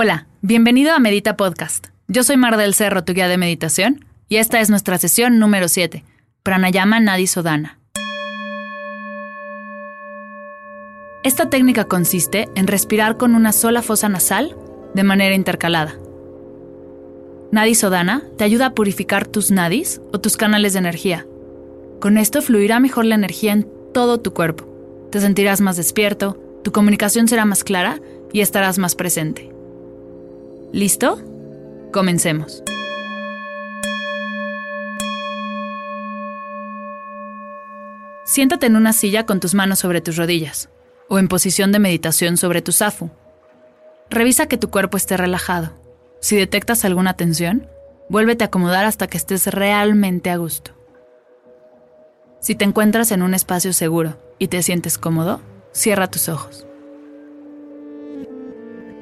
Hola, bienvenido a Medita Podcast. Yo soy Mar del Cerro, tu guía de meditación, y esta es nuestra sesión número 7, Pranayama Nadi Sodana. Esta técnica consiste en respirar con una sola fosa nasal de manera intercalada. Nadi Sodana te ayuda a purificar tus nadis o tus canales de energía. Con esto fluirá mejor la energía en todo tu cuerpo. Te sentirás más despierto, tu comunicación será más clara y estarás más presente. ¿Listo? Comencemos. Siéntate en una silla con tus manos sobre tus rodillas o en posición de meditación sobre tu zafu. Revisa que tu cuerpo esté relajado. Si detectas alguna tensión, vuélvete a acomodar hasta que estés realmente a gusto. Si te encuentras en un espacio seguro y te sientes cómodo, cierra tus ojos.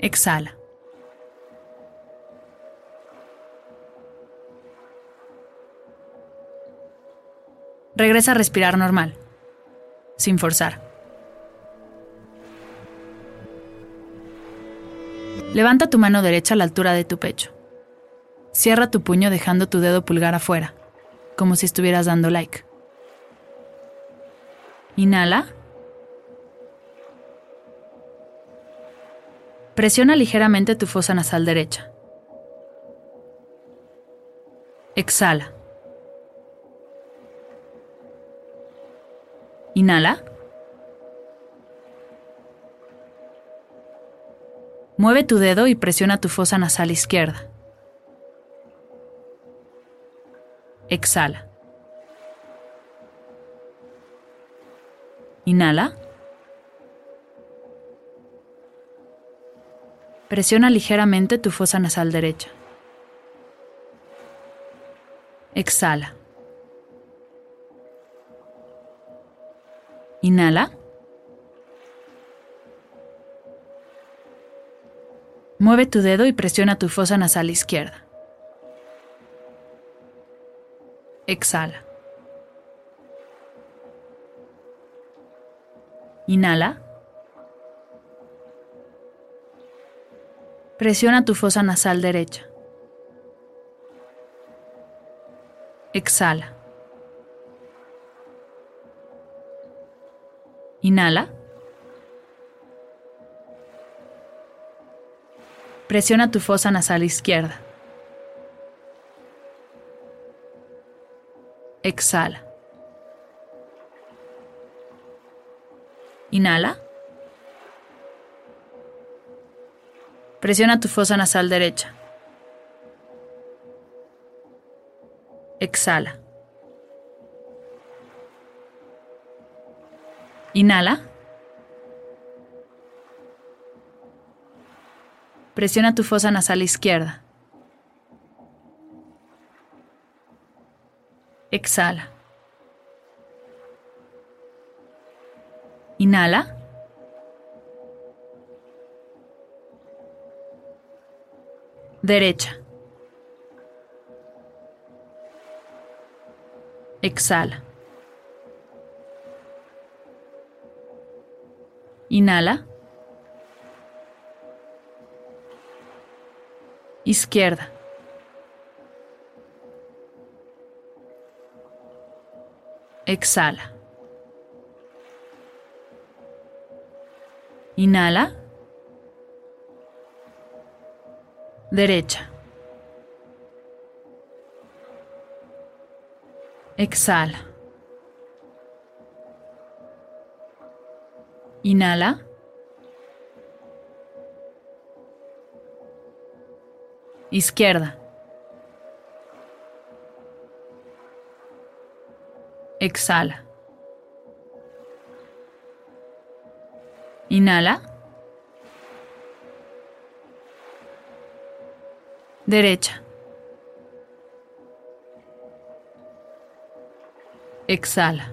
Exhala. Regresa a respirar normal, sin forzar. Levanta tu mano derecha a la altura de tu pecho. Cierra tu puño dejando tu dedo pulgar afuera, como si estuvieras dando like. Inhala. Presiona ligeramente tu fosa nasal derecha. Exhala. Inhala. Mueve tu dedo y presiona tu fosa nasal izquierda. Exhala. Inhala. Presiona ligeramente tu fosa nasal derecha. Exhala. Inhala. Mueve tu dedo y presiona tu fosa nasal izquierda. Exhala. Inhala. Presiona tu fosa nasal derecha. Exhala. Inhala. Presiona tu fosa nasal izquierda. Exhala. Inhala. Presiona tu fosa nasal derecha. Exhala. Inhala. Presiona tu fosa nasal izquierda. Exhala. Inhala. Derecha. Exhala. Inhala. Izquierda. Exhala. Inhala. Derecha. Exhala. Inhala. Izquierda. Exhala. Inhala. Derecha. Exhala.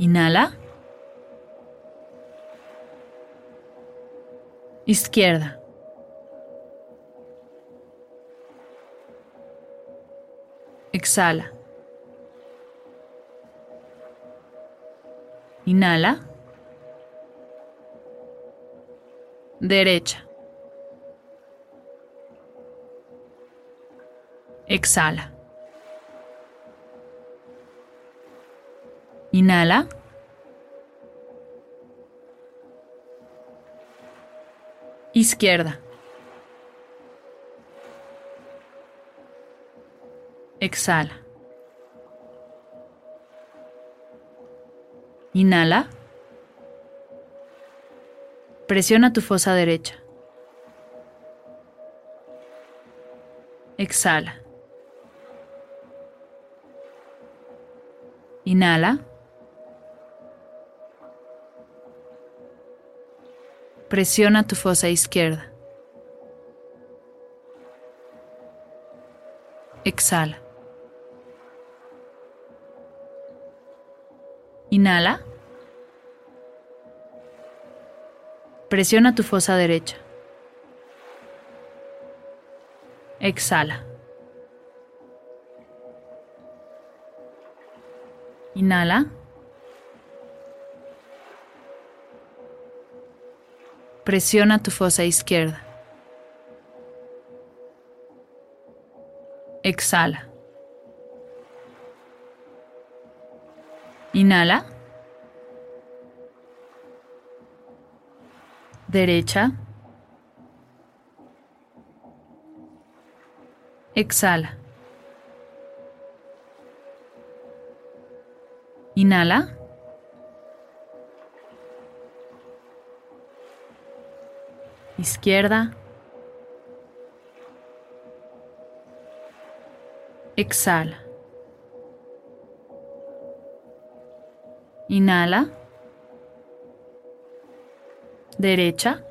Inhala. Izquierda. Exhala. Inhala. Derecha. Exhala. Inhala. Izquierda. Exhala. Inhala. Presiona tu fosa derecha. Exhala. Inhala. Presiona tu fosa izquierda. Exhala. Inhala. Presiona tu fosa derecha. Exhala. Inhala. Presiona tu fosa izquierda. Exhala. Inhala. Derecha. Exhala. Inhala. Izquierda. Exhala. Inhala. Derecha.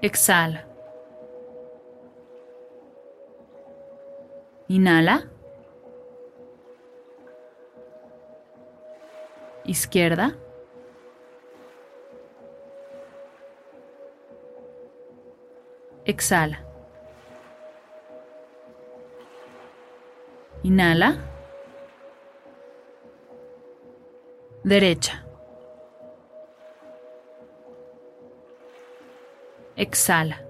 Exhala. Inhala. Izquierda. Exhala. Inhala. Derecha. Exhala.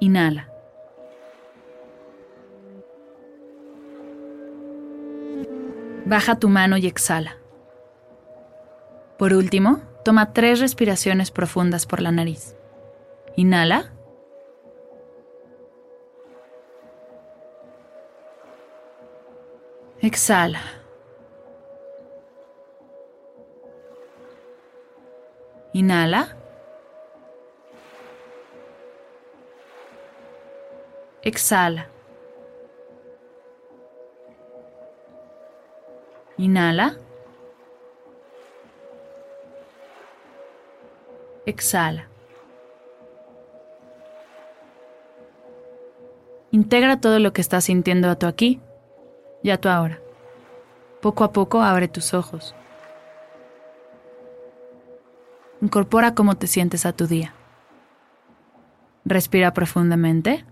Inhala. Baja tu mano y exhala. Por último, toma tres respiraciones profundas por la nariz. Inhala. Exhala. Inhala. Exhala. Inhala. Exhala. Integra todo lo que estás sintiendo a tu aquí y a tu ahora. Poco a poco abre tus ojos. Incorpora cómo te sientes a tu día. Respira profundamente.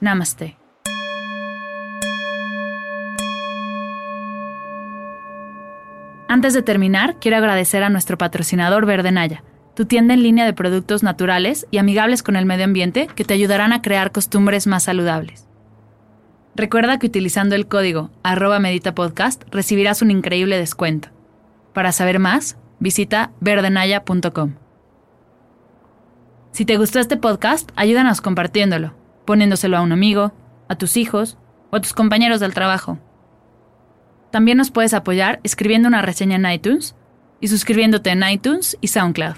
Namaste. Antes de terminar, quiero agradecer a nuestro patrocinador Verde Naya, tu tienda en línea de productos naturales y amigables con el medio ambiente que te ayudarán a crear costumbres más saludables. Recuerda que utilizando el código arroba meditapodcast recibirás un increíble descuento. Para saber más, visita verdenaya.com. Si te gustó este podcast, ayúdanos compartiéndolo, poniéndoselo a un amigo, a tus hijos o a tus compañeros del trabajo. También nos puedes apoyar escribiendo una reseña en iTunes y suscribiéndote en iTunes y SoundCloud.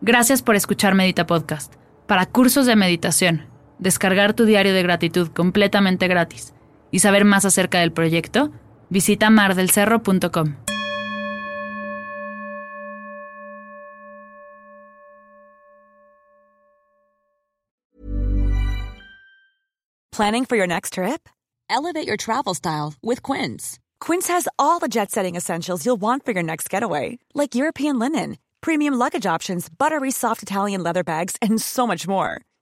Gracias por escuchar Medita Podcast. Para cursos de meditación, descargar tu diario de gratitud completamente gratis y saber más acerca del proyecto, visita mardelcerro.com. Planning for your next trip? Elevate your travel style with Quince. Quince has all the jet setting essentials you'll want for your next getaway, like European linen premium luggage options, buttery soft Italian leather bags, and so much more.